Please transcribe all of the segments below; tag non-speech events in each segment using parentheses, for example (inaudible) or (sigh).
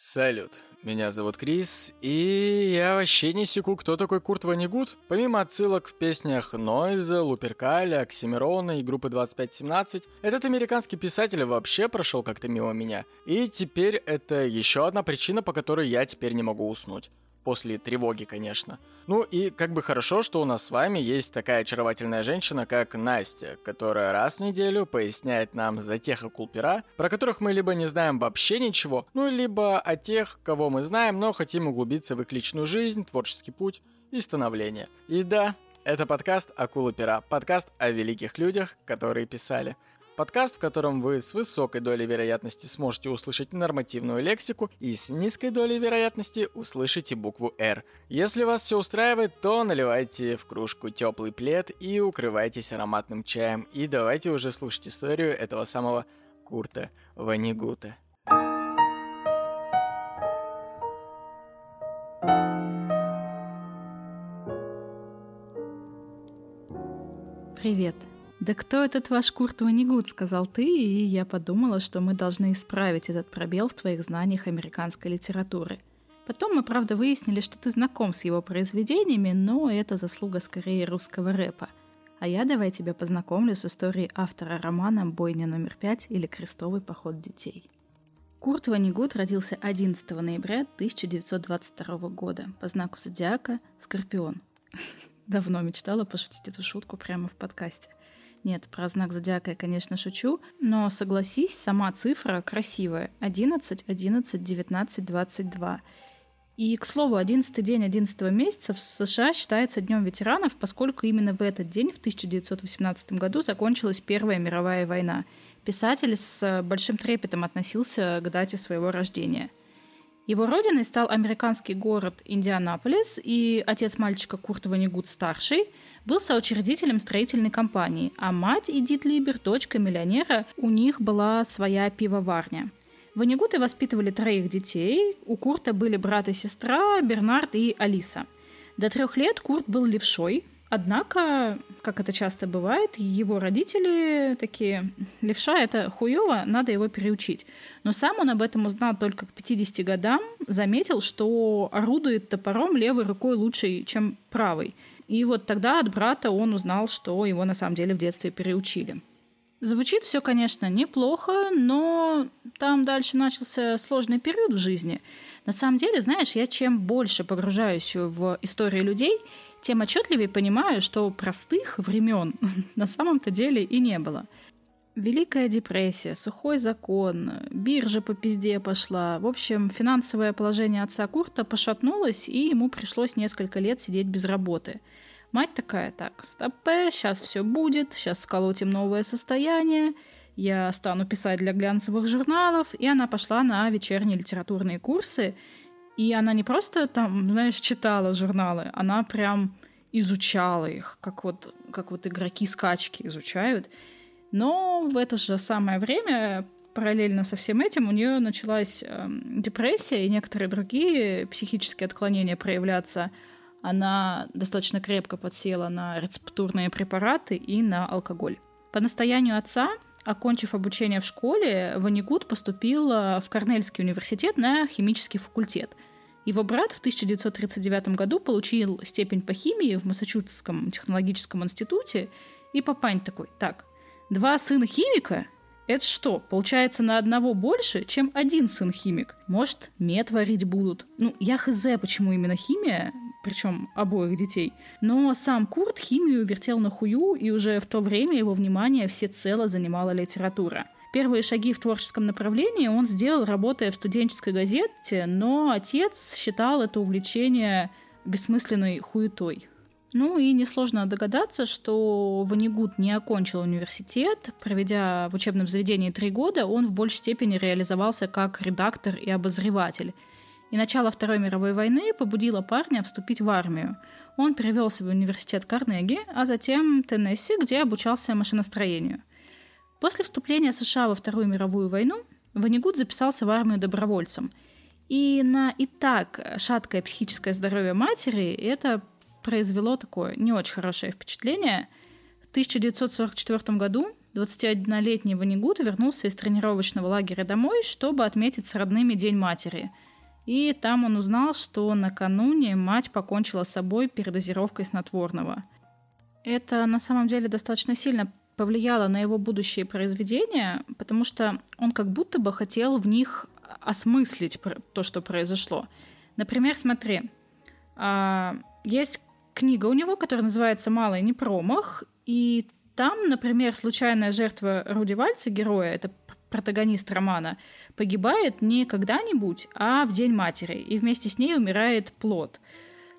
Салют, меня зовут Крис, и я вообще не секу, кто такой Курт Ванигут. Помимо отсылок в песнях Нойза, Луперкаля, Оксимирона и группы 2517, этот американский писатель вообще прошел как-то мимо меня. И теперь это еще одна причина, по которой я теперь не могу уснуть после тревоги, конечно. Ну и как бы хорошо, что у нас с вами есть такая очаровательная женщина, как Настя, которая раз в неделю поясняет нам за тех акулпера, про которых мы либо не знаем вообще ничего, ну либо о тех, кого мы знаем, но хотим углубиться в их личную жизнь, творческий путь и становление. И да, это подкаст «Акула пера», подкаст о великих людях, которые писали – Подкаст, в котором вы с высокой долей вероятности сможете услышать нормативную лексику и с низкой долей вероятности услышите букву «Р». Если вас все устраивает, то наливайте в кружку теплый плед и укрывайтесь ароматным чаем. И давайте уже слушать историю этого самого Курта Ванигута. Привет! «Да кто этот ваш Курт Ванигут?» — сказал ты, и я подумала, что мы должны исправить этот пробел в твоих знаниях американской литературы. Потом мы, правда, выяснили, что ты знаком с его произведениями, но это заслуга скорее русского рэпа. А я давай тебя познакомлю с историей автора романа «Бойня номер пять» или «Крестовый поход детей». Курт Ванигут родился 11 ноября 1922 года по знаку зодиака Скорпион. (laughs) Давно мечтала пошутить эту шутку прямо в подкасте. Нет, про знак зодиака я, конечно, шучу, но согласись, сама цифра красивая. 11, 11, 19, 22. И, к слову, 11 день 11 месяца в США считается Днем ветеранов, поскольку именно в этот день, в 1918 году, закончилась Первая мировая война. Писатель с большим трепетом относился к дате своего рождения. Его родиной стал американский город Индианаполис, и отец мальчика Курт Ванигут-старший – был соучредителем строительной компании, а мать Эдит Либер, дочка миллионера, у них была своя пивоварня. Ванигуты воспитывали троих детей. У Курта были брат и сестра, Бернард и Алиса. До трех лет Курт был левшой, Однако, как это часто бывает, его родители такие, левша это хуево, надо его переучить. Но сам он об этом узнал только к 50 годам, заметил, что орудует топором левой рукой лучше, чем правой. И вот тогда от брата он узнал, что его на самом деле в детстве переучили. Звучит все, конечно, неплохо, но там дальше начался сложный период в жизни. На самом деле, знаешь, я чем больше погружаюсь в истории людей, тем отчетливее понимаю, что простых времен (laughs) на самом-то деле и не было. Великая депрессия, сухой закон, биржа по пизде пошла. В общем, финансовое положение отца Курта пошатнулось, и ему пришлось несколько лет сидеть без работы – Мать такая, так, стопе, сейчас все будет, сейчас сколотим новое состояние, я стану писать для глянцевых журналов, и она пошла на вечерние литературные курсы, и она не просто там, знаешь, читала журналы, она прям изучала их, как вот, как вот игроки скачки изучают. Но в это же самое время параллельно со всем этим у нее началась э, депрессия и некоторые другие психические отклонения проявляться – она достаточно крепко подсела на рецептурные препараты и на алкоголь. По настоянию отца, окончив обучение в школе, Ванигут поступил в Корнельский университет на химический факультет. Его брат в 1939 году получил степень по химии в Массачусетском технологическом институте, и папань такой, так, два сына химика это что, получается на одного больше, чем один сын химик? Может, мед варить будут? Ну, я хз, почему именно химия, причем обоих детей. Но сам Курт химию вертел на хую, и уже в то время его внимание всецело занимала литература. Первые шаги в творческом направлении он сделал, работая в студенческой газете, но отец считал это увлечение бессмысленной хуетой. Ну и несложно догадаться, что Ванигут не окончил университет. Проведя в учебном заведении три года, он в большей степени реализовался как редактор и обозреватель. И начало Второй мировой войны побудило парня вступить в армию. Он перевелся в университет Карнеги, а затем Теннесси, где обучался машиностроению. После вступления США во Вторую мировую войну Ванигут записался в армию добровольцем. И на и так шаткое психическое здоровье матери это произвело такое не очень хорошее впечатление. В 1944 году 21-летний Ванигут вернулся из тренировочного лагеря домой, чтобы отметить с родными День матери – И там он узнал, что накануне мать покончила с собой передозировкой снотворного. Это на самом деле достаточно сильно повлияло на его будущие произведения, потому что он как будто бы хотел в них осмыслить то, что произошло. Например, смотри, а, есть книга у него, которая называется «Малый не промах», и там, например, случайная жертва Руди Вальца, героя, это протагонист романа, погибает не когда-нибудь, а в День матери, и вместе с ней умирает плод.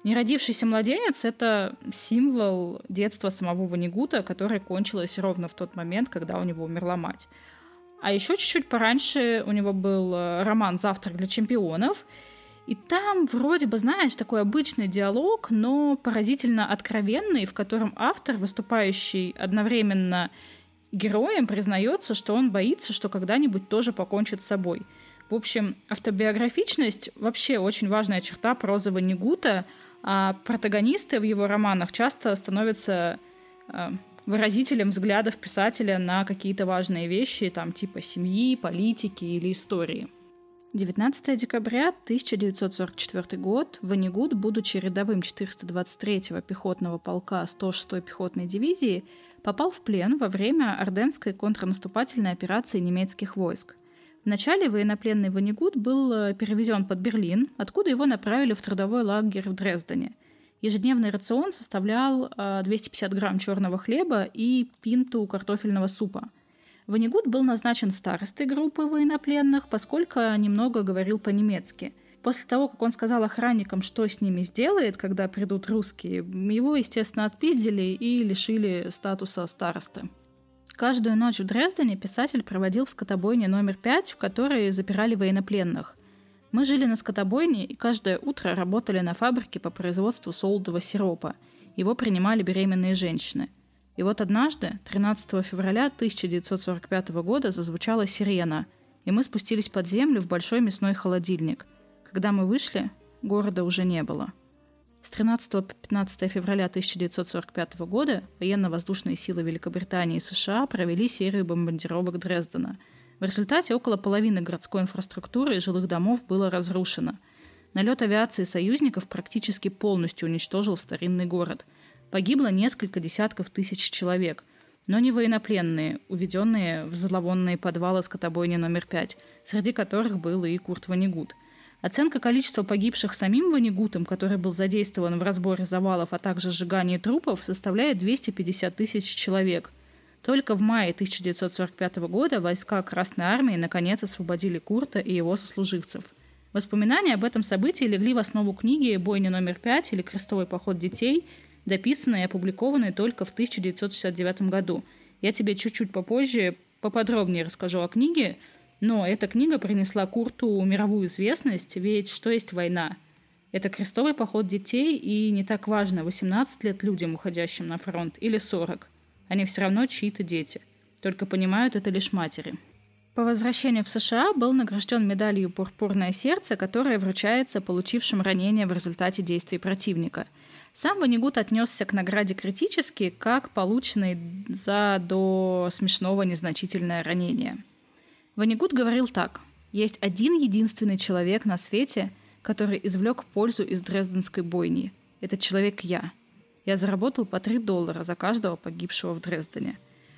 Неродившийся младенец — это символ детства самого Ванигута, которое кончилось ровно в тот момент, когда у него умерла мать. А еще чуть-чуть пораньше у него был э, роман «Завтрак для чемпионов», и там вроде бы, знаешь, такой обычный диалог, но поразительно откровенный, в котором автор, выступающий одновременно героем, признается, что он боится, что когда-нибудь тоже покончит с собой. В общем, автобиографичность вообще очень важная черта прозы Ванигута, а протагонисты в его романах часто становятся э, выразителем взглядов писателя на какие-то важные вещи, там типа семьи, политики или истории. 19 декабря 1944 год Ванигут, будучи рядовым 423-го пехотного полка 106-й пехотной дивизии, попал в плен во время Орденской контрнаступательной операции немецких войск. Вначале военнопленный Ванигут был э, перевезен под Берлин, откуда его направили в трудовой лагерь в Дрездене. Ежедневный рацион составлял 250 э, грамм черного хлеба и пинту картофельного супа – Ванигут был назначен старостой группы военнопленных, поскольку немного говорил по-немецки. После того, как он сказал охранникам, что с ними сделает, когда придут русские, его, естественно, отпиздили и лишили статуса старосты. Каждую ночь в Дрездене писатель проводил в скотобойне номер пять, в которой запирали военнопленных. Мы жили на скотобойне и каждое утро работали на фабрике по производству солодового сиропа. Его принимали беременные женщины – и вот однажды, 13 февраля 1945 года, зазвучала сирена, и мы спустились под землю в большой мясной холодильник. Когда мы вышли, города уже не было. С 13 по 15 февраля 1945 года военно-воздушные силы Великобритании и США провели серию бомбардировок Дрездена. В результате около половины городской инфраструктуры и жилых домов было разрушено. Налет авиации союзников практически полностью уничтожил старинный город – Погибло несколько десятков тысяч человек, но не военнопленные, уведенные в зловонные подвалы скотобойни номер пять, среди которых был и Курт Ванигут. Оценка количества погибших самим Ванигутом, который был задействован в разборе завалов, а также сжигании трупов, составляет 250 тысяч человек. Только в мае 1945 года войска Красной Армии наконец освободили Курта и его сослуживцев. Воспоминания об этом событии легли в основу книги «Бойня номер пять» или «Крестовый поход детей», дописанной и опубликованной только в 1969 году. Я тебе чуть-чуть попозже поподробнее расскажу о книге, но эта книга принесла Курту мировую известность, ведь что есть война? Это крестовый поход детей, и не так важно, 18 лет людям, уходящим на фронт, или 40. Они все равно чьи-то дети. Только понимают это лишь матери. По возвращению в США был награжден медалью «Пурпурное сердце», которая вручается получившим ранения в результате действий противника – сам Ванигут отнесся к награде критически, как полученной за до смешного незначительное ранение. Ванигут говорил так. «Есть один единственный человек на свете, который извлек пользу из Дрезденской бойни. Этот человек я. Я заработал по 3 доллара за каждого погибшего в Дрездене.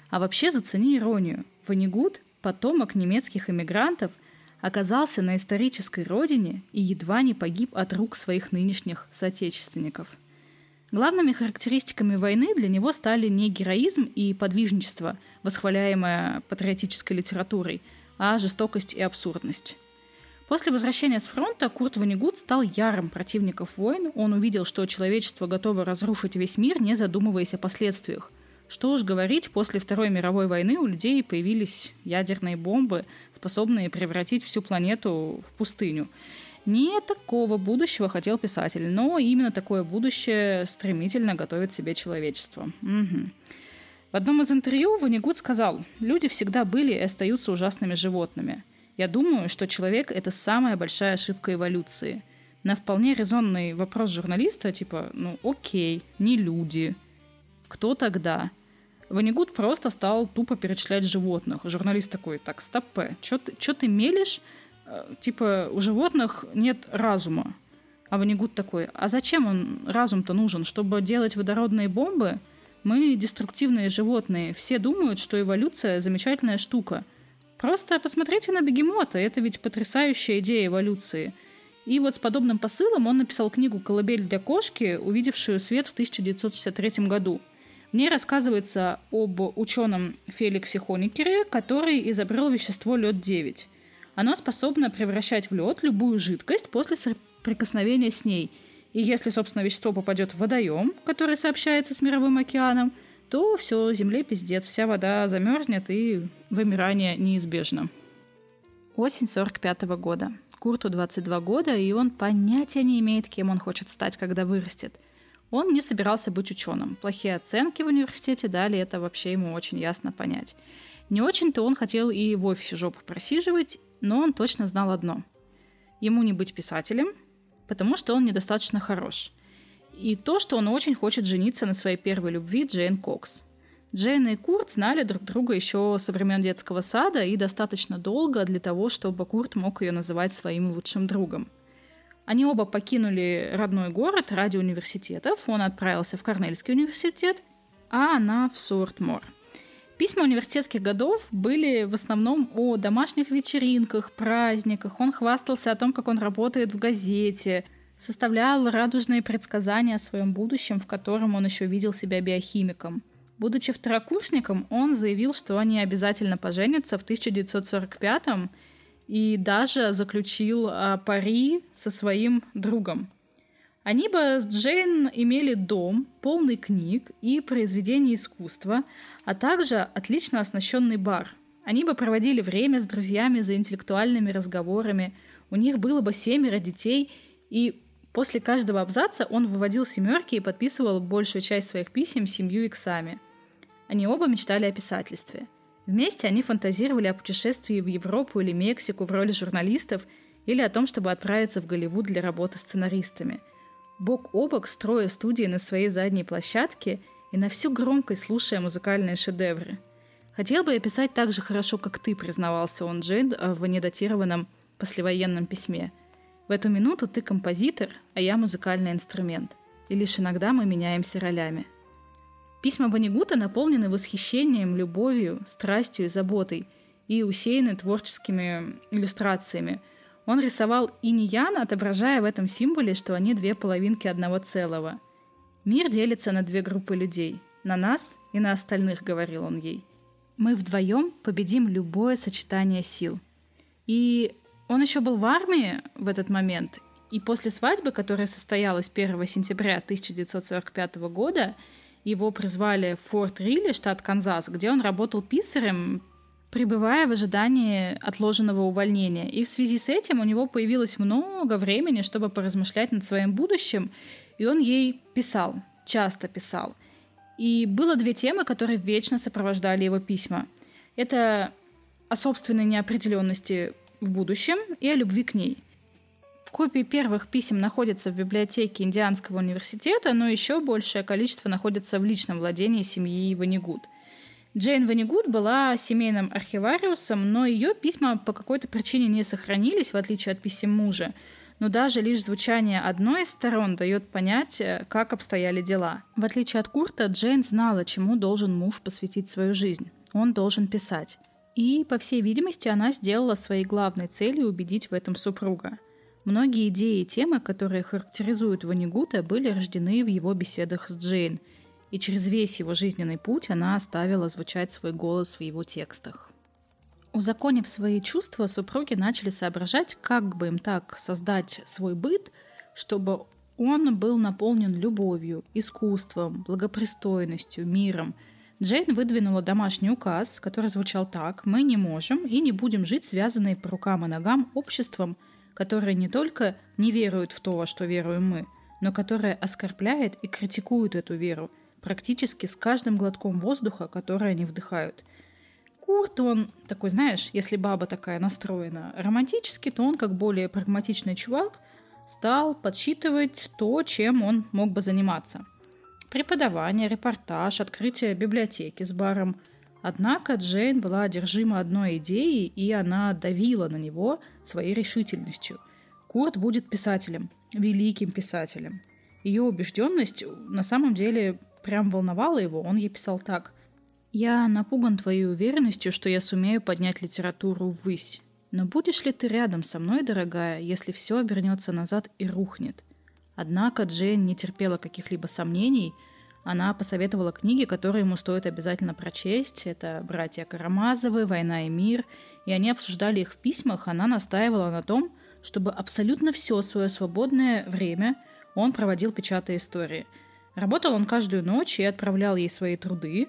А вообще зацени иронию. Ванигут, потомок немецких эмигрантов, оказался на исторической родине и едва не погиб от рук своих нынешних соотечественников. Главными характеристиками войны для него стали не героизм и подвижничество, восхваляемое патриотической литературой, а жестокость и абсурдность. После возвращения с фронта Курт Ванигут стал ярым противником войн. Он увидел, что человечество готово разрушить весь мир, не задумываясь о последствиях. Что уж говорить, после Второй мировой войны у людей появились ядерные бомбы, способные превратить всю планету в пустыню. Не такого будущего хотел писатель, но именно такое будущее стремительно готовит себе человечество. Угу. В одном из интервью Ванигут сказал, люди всегда были и остаются ужасными животными. Я думаю, что человек — это самая большая ошибка эволюции. На вполне резонный вопрос журналиста, типа, ну окей, не люди. Кто тогда? Ванигут просто стал тупо перечислять животных. Журналист такой, так, стоп, что ты, ты мелешь? Э, типа, у животных нет разума. А Ванигут такой, а зачем он разум-то нужен? Чтобы делать водородные бомбы? Мы деструктивные животные. Все думают, что эволюция – замечательная штука. Просто посмотрите на бегемота. Это ведь потрясающая идея эволюции. И вот с подобным посылом он написал книгу «Колыбель для кошки», увидевшую свет в 1963 году. В ней рассказывается об ученом Феликсе Хоникере, который изобрел вещество лед-9. Оно способно превращать в лед любую жидкость после соприкосновения с ней – и если, собственно, вещество попадет в водоем, который сообщается с мировым океаном, то все, земле пиздец, вся вода замерзнет и вымирание неизбежно. Осень 45 -го года. Курту 22 года, и он понятия не имеет, кем он хочет стать, когда вырастет. Он не собирался быть ученым. Плохие оценки в университете дали это вообще ему очень ясно понять. Не очень-то он хотел и в офисе жопу просиживать, но он точно знал одно. Ему не быть писателем, потому что он недостаточно хорош. И то, что он очень хочет жениться на своей первой любви Джейн Кокс. Джейн и Курт знали друг друга еще со времен детского сада и достаточно долго для того, чтобы Курт мог ее называть своим лучшим другом. Они оба покинули родной город ради университетов. Он отправился в Корнельский университет, а она в Сортмор – Письма университетских годов были в основном о домашних вечеринках, праздниках. Он хвастался о том, как он работает в газете, составлял радужные предсказания о своем будущем, в котором он еще видел себя биохимиком. Будучи второкурсником, он заявил, что они обязательно поженятся в 1945 и даже заключил а, пари со своим другом. Они бы с Джейн имели дом, полный книг и произведений искусства, а также отлично оснащенный бар. Они бы проводили время с друзьями за интеллектуальными разговорами, у них было бы семеро детей, и после каждого абзаца он выводил семерки и подписывал большую часть своих писем семью иксами. Они оба мечтали о писательстве. Вместе они фантазировали о путешествии в Европу или Мексику в роли журналистов или о том, чтобы отправиться в Голливуд для работы сценаристами – бок о бок строя студии на своей задней площадке и на всю громкость слушая музыкальные шедевры. «Хотел бы я писать так же хорошо, как ты», — признавался он Джейн в недатированном послевоенном письме. «В эту минуту ты композитор, а я музыкальный инструмент. И лишь иногда мы меняемся ролями». Письма Банигута наполнены восхищением, любовью, страстью и заботой и усеяны творческими иллюстрациями — он рисовал инь-ян, отображая в этом символе, что они две половинки одного целого. «Мир делится на две группы людей. На нас и на остальных», — говорил он ей. «Мы вдвоем победим любое сочетание сил». И он еще был в армии в этот момент, и после свадьбы, которая состоялась 1 сентября 1945 года, его призвали в Форт Рилли, штат Канзас, где он работал писарем пребывая в ожидании отложенного увольнения. И в связи с этим у него появилось много времени, чтобы поразмышлять над своим будущим, и он ей писал, часто писал. И было две темы, которые вечно сопровождали его письма. Это о собственной неопределенности в будущем и о любви к ней. В копии первых писем находится в библиотеке Индианского университета, но еще большее количество находится в личном владении семьи Ванигуд – Джейн Ванигуд была семейным архивариусом, но ее письма по какой-то причине не сохранились, в отличие от писем мужа. Но даже лишь звучание одной из сторон дает понять, э, как обстояли дела. В отличие от Курта, Джейн знала, чему должен муж посвятить свою жизнь. Он должен писать. И, по всей видимости, она сделала своей главной целью убедить в этом супруга. Многие идеи и темы, которые характеризуют Ванигута, были рождены в его беседах с Джейн – и через весь его жизненный путь она оставила звучать свой голос в его текстах. Узаконив свои чувства, супруги начали соображать, как бы им так создать свой быт, чтобы он был наполнен любовью, искусством, благопристойностью, миром. Джейн выдвинула домашний указ, который звучал так «Мы не можем и не будем жить связанные по рукам и ногам обществом, которое не только не верует в то, во что веруем мы, но которое оскорбляет и критикует эту веру – практически с каждым глотком воздуха, который они вдыхают. Курт, он такой, знаешь, если баба такая настроена романтически, то он, как более прагматичный чувак, стал подсчитывать то, чем он мог бы заниматься. Преподавание, репортаж, открытие библиотеки с баром. Однако Джейн была одержима одной идеей, и она давила на него своей решительностью. Курт будет писателем, великим писателем. Ее убежденность на самом деле прям волновала его. Он ей писал так. «Я напуган твоей уверенностью, что я сумею поднять литературу ввысь. Но будешь ли ты рядом со мной, дорогая, если все обернется назад и рухнет?» Однако Джейн не терпела каких-либо сомнений – она посоветовала книги, которые ему стоит обязательно прочесть. Это «Братья Карамазовы», «Война и мир». И они обсуждали их в письмах. Она настаивала на том, чтобы абсолютно все свое свободное время он проводил, печатая истории. Работал он каждую ночь и отправлял ей свои труды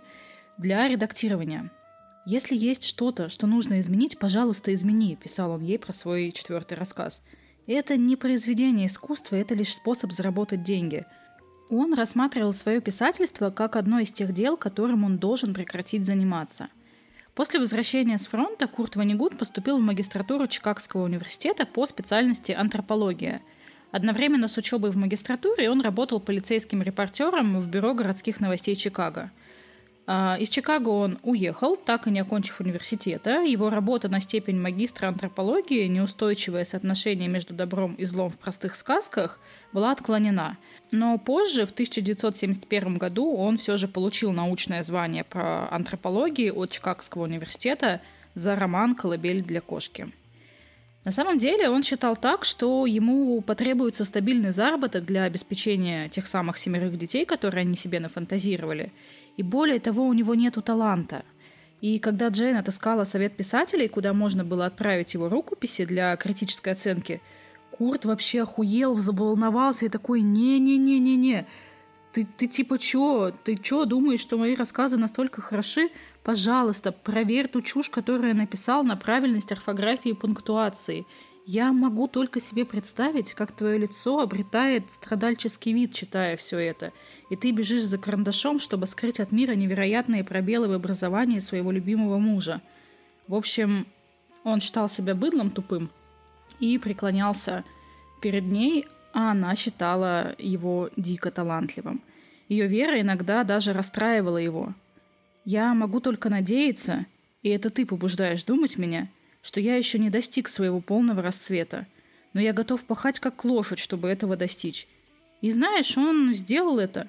для редактирования. «Если есть что-то, что нужно изменить, пожалуйста, измени», – писал он ей про свой четвертый рассказ. «Это не произведение искусства, это лишь способ заработать деньги – он рассматривал свое писательство как одно из тех дел, которым он должен прекратить заниматься. После возвращения с фронта Курт Ванигут поступил в магистратуру Чикагского университета по специальности антропология. Одновременно с учебой в магистратуре он работал полицейским репортером в бюро городских новостей Чикаго – а, из Чикаго он уехал, так и не окончив университета. Его работа на степень магистра антропологии «Неустойчивое соотношение между добром и злом в простых сказках» была отклонена. Но позже, в 1971 году, он все же получил научное звание по антропологии от Чикагского университета за роман «Колыбель для кошки». На самом деле он считал так, что ему потребуется стабильный заработок для обеспечения тех самых семерых детей, которые они себе нафантазировали – и более того, у него нету таланта. И когда Джейн отыскала совет писателей, куда можно было отправить его рукописи для критической оценки, Курт вообще охуел, заволновался и такой «не-не-не-не-не, ты, ты типа чё? Ты чё думаешь, что мои рассказы настолько хороши? Пожалуйста, проверь ту чушь, которую я написал на правильность орфографии и пунктуации. Я могу только себе представить, как твое лицо обретает страдальческий вид, читая все это, и ты бежишь за карандашом, чтобы скрыть от мира невероятные пробелы в образовании своего любимого мужа. В общем, он считал себя быдлом тупым и преклонялся перед ней, а она считала его дико талантливым. Ее вера иногда даже расстраивала его. «Я могу только надеяться, и это ты побуждаешь думать меня», что я еще не достиг своего полного расцвета, но я готов пахать как лошадь, чтобы этого достичь. И знаешь, он сделал это,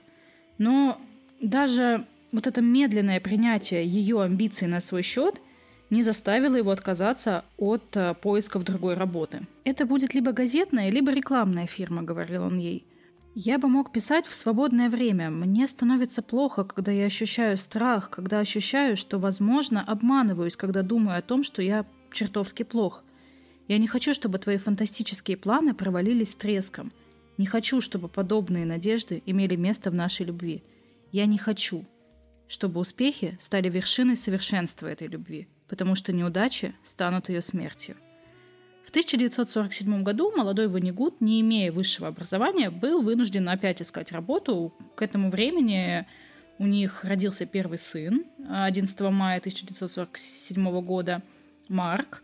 но даже вот это медленное принятие ее амбиций на свой счет не заставило его отказаться от э, поисков другой работы. «Это будет либо газетная, либо рекламная фирма», — говорил он ей. «Я бы мог писать в свободное время. Мне становится плохо, когда я ощущаю страх, когда ощущаю, что, возможно, обманываюсь, когда думаю о том, что я чертовски плох. Я не хочу, чтобы твои фантастические планы провалились с треском. Не хочу, чтобы подобные надежды имели место в нашей любви. Я не хочу, чтобы успехи стали вершиной совершенства этой любви, потому что неудачи станут ее смертью. В 1947 году молодой Ванигут, не имея высшего образования, был вынужден опять искать работу. К этому времени у них родился первый сын 11 мая 1947 года – Марк.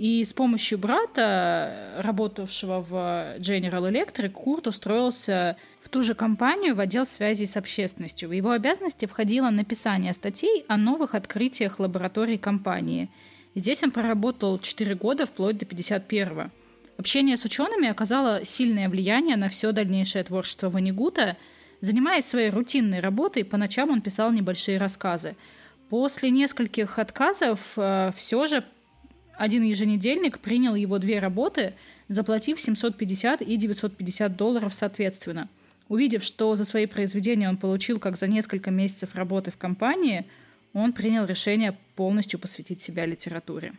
И с помощью брата, работавшего в General Electric, Курт устроился в ту же компанию в отдел связи с общественностью. В его обязанности входило написание статей о новых открытиях лабораторий компании. Здесь он проработал 4 года, вплоть до 51-го. Общение с учеными оказало сильное влияние на все дальнейшее творчество Ванигута. Занимаясь своей рутинной работой, по ночам он писал небольшие рассказы. После нескольких отказов э, все же один еженедельник принял его две работы, заплатив 750 и 950 долларов соответственно. Увидев, что за свои произведения он получил как за несколько месяцев работы в компании, он принял решение полностью посвятить себя литературе.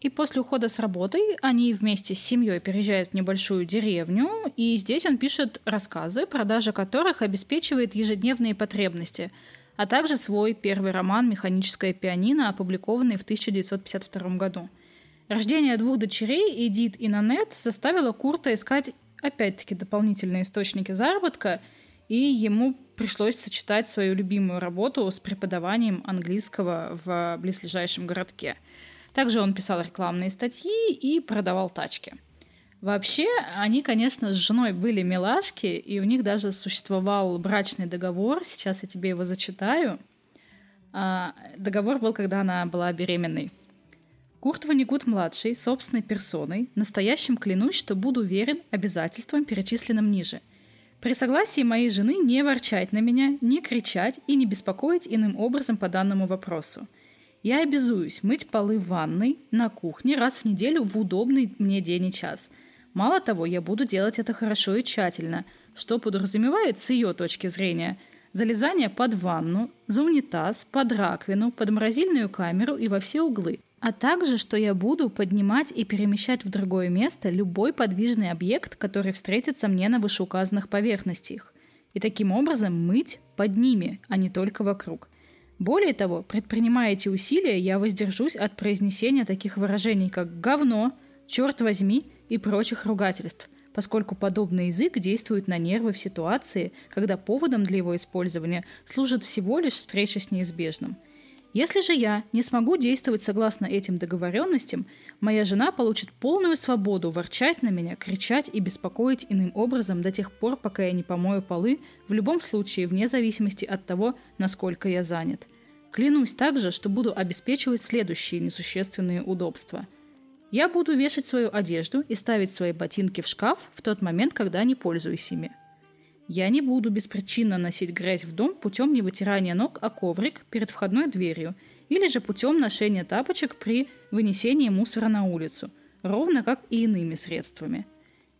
И после ухода с работы они вместе с семьей переезжают в небольшую деревню, и здесь он пишет рассказы, продажа которых обеспечивает ежедневные потребности – а также свой первый роман «Механическое пианино», опубликованный в 1952 году. Рождение двух дочерей, Эдит и Нанет, заставило Курта искать опять-таки дополнительные источники заработка, и ему пришлось сочетать свою любимую работу с преподаванием английского в близлежащем городке. Также он писал рекламные статьи и продавал тачки – Вообще, они, конечно, с женой были милашки, и у них даже существовал брачный договор. Сейчас я тебе его зачитаю. А, договор был, когда она была беременной. Курт Ванигут-младший, собственной персоной, настоящим клянусь, что буду верен обязательствам, перечисленным ниже. При согласии моей жены не ворчать на меня, не кричать и не беспокоить иным образом по данному вопросу. Я обязуюсь мыть полы в ванной, на кухне раз в неделю в удобный мне день и час. Мало того, я буду делать это хорошо и тщательно, что подразумевает с ее точки зрения – залезание под ванну, за унитаз, под раковину, под морозильную камеру и во все углы. А также, что я буду поднимать и перемещать в другое место любой подвижный объект, который встретится мне на вышеуказанных поверхностях. И таким образом мыть под ними, а не только вокруг. Более того, предпринимая эти усилия, я воздержусь от произнесения таких выражений, как «говно», «черт возьми» и прочих ругательств, поскольку подобный язык действует на нервы в ситуации, когда поводом для его использования служит всего лишь встреча с неизбежным. Если же я не смогу действовать согласно этим договоренностям, моя жена получит полную свободу ворчать на меня, кричать и беспокоить иным образом до тех пор, пока я не помою полы, в любом случае, вне зависимости от того, насколько я занят. Клянусь также, что буду обеспечивать следующие несущественные удобства – я буду вешать свою одежду и ставить свои ботинки в шкаф в тот момент, когда не пользуюсь ими. Я не буду беспричинно носить грязь в дом путем не вытирания ног о коврик перед входной дверью или же путем ношения тапочек при вынесении мусора на улицу, ровно как и иными средствами –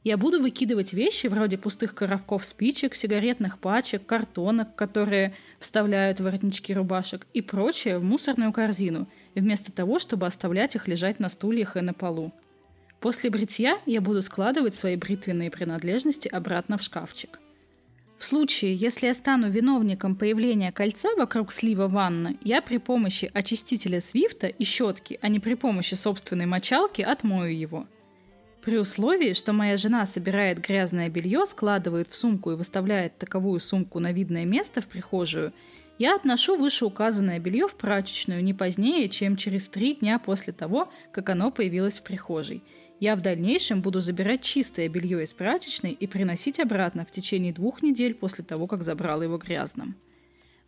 я буду выкидывать вещи вроде пустых коробков спичек, сигаретных пачек, картонок, которые вставляют в воротнички рубашек и прочее в мусорную корзину, вместо того, чтобы оставлять их лежать на стульях и на полу. После бритья я буду складывать свои бритвенные принадлежности обратно в шкафчик. В случае, если я стану виновником появления кольца вокруг слива ванны, я при помощи очистителя свифта и щетки, а не при помощи собственной мочалки, отмою его – при условии, что моя жена собирает грязное белье, складывает в сумку и выставляет таковую сумку на видное место в прихожую, я отношу вышеуказанное белье в прачечную не позднее, чем через три дня после того, как оно появилось в прихожей. Я в дальнейшем буду забирать чистое белье из прачечной и приносить обратно в течение двух недель после того, как забрал его грязным.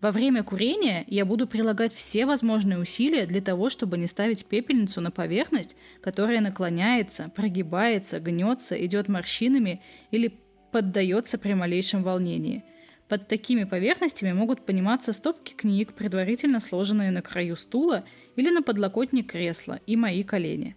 Во время курения я буду прилагать все возможные усилия для того, чтобы не ставить пепельницу на поверхность, которая наклоняется, прогибается, гнется, идет морщинами или поддается при малейшем волнении. Под такими поверхностями могут пониматься стопки книг, предварительно сложенные на краю стула или на подлокотник кресла, и мои колени.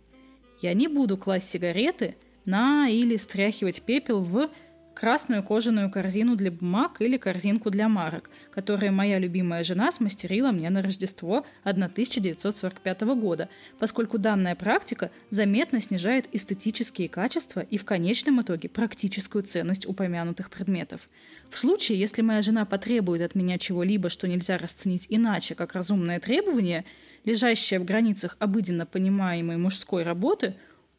Я не буду класть сигареты на или стряхивать пепел в красную кожаную корзину для бумаг или корзинку для марок, которые моя любимая жена смастерила мне на Рождество 1945 года, поскольку данная практика заметно снижает эстетические качества и в конечном итоге практическую ценность упомянутых предметов. В случае, если моя жена потребует от меня чего-либо, что нельзя расценить иначе, как разумное требование, лежащее в границах обыденно понимаемой мужской работы,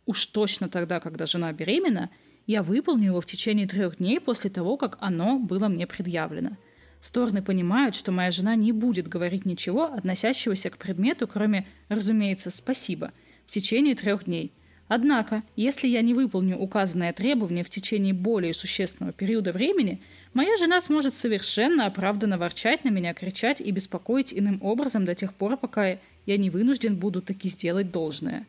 уж точно тогда, когда жена беременна, я выполню его в течение трех дней после того, как оно было мне предъявлено. Стороны понимают, что моя жена не будет говорить ничего, относящегося к предмету, кроме, разумеется, «спасибо», в течение трех дней. Однако, если я не выполню указанное требование в течение более существенного периода времени, моя жена сможет совершенно оправданно ворчать на меня, кричать и беспокоить иным образом до тех пор, пока я не вынужден буду таки сделать должное.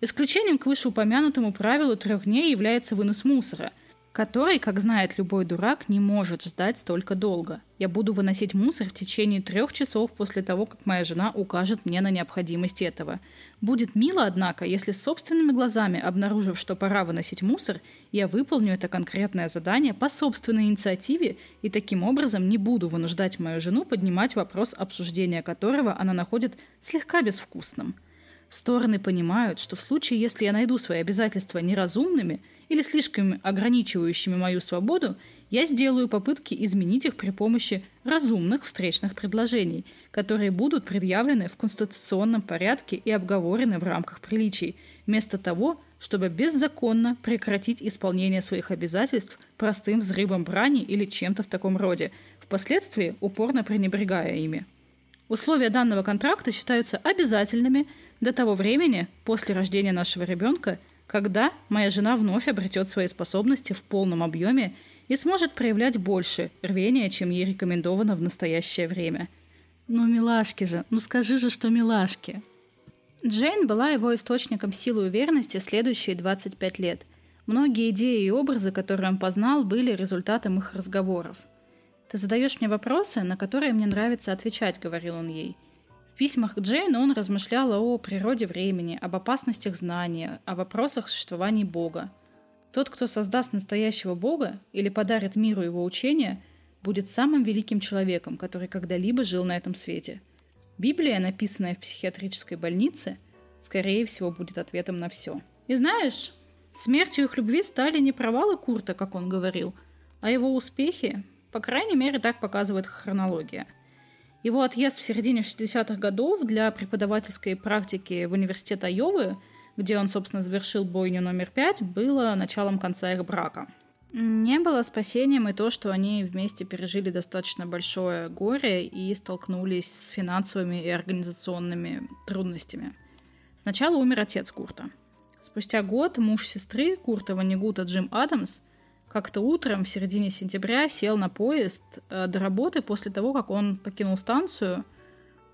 Исключением к вышеупомянутому правилу трех дней является вынос мусора, который, как знает любой дурак, не может ждать столько долго. Я буду выносить мусор в течение трех часов после того, как моя жена укажет мне на необходимость этого. Будет мило, однако, если собственными глазами, обнаружив, что пора выносить мусор, я выполню это конкретное задание по собственной инициативе и таким образом не буду вынуждать мою жену поднимать вопрос обсуждения которого она находит слегка безвкусным. Стороны понимают, что в случае, если я найду свои обязательства неразумными или слишком ограничивающими мою свободу, я сделаю попытки изменить их при помощи разумных встречных предложений, которые будут предъявлены в конституционном порядке и обговорены в рамках приличий, вместо того, чтобы беззаконно прекратить исполнение своих обязательств простым взрывом брани или чем-то в таком роде, впоследствии упорно пренебрегая ими. Условия данного контракта считаются обязательными до того времени, после рождения нашего ребенка, когда моя жена вновь обретет свои способности в полном объеме и сможет проявлять больше рвения, чем ей рекомендовано в настоящее время. Ну, милашки же, ну скажи же, что милашки. Джейн была его источником силы и уверенности следующие 25 лет. Многие идеи и образы, которые он познал, были результатом их разговоров. «Ты задаешь мне вопросы, на которые мне нравится отвечать», — говорил он ей. В письмах к Джейн он размышлял о природе времени, об опасностях знания, о вопросах существования Бога. Тот, кто создаст настоящего Бога или подарит миру его учения, будет самым великим человеком, который когда-либо жил на этом свете. Библия, написанная в психиатрической больнице, скорее всего, будет ответом на все. И знаешь, смертью их любви стали не провалы Курта, как он говорил, а его успехи, по крайней мере, так показывает хронология – его отъезд в середине 60-х годов для преподавательской практики в университет Айовы, где он, собственно, завершил бойню номер пять, было началом конца их брака. Не было спасением и то, что они вместе пережили достаточно большое горе и столкнулись с финансовыми и организационными трудностями. Сначала умер отец Курта. Спустя год муж сестры Курта Ванигута Джим Адамс – как-то утром в середине сентября сел на поезд э, до работы после того, как он покинул станцию.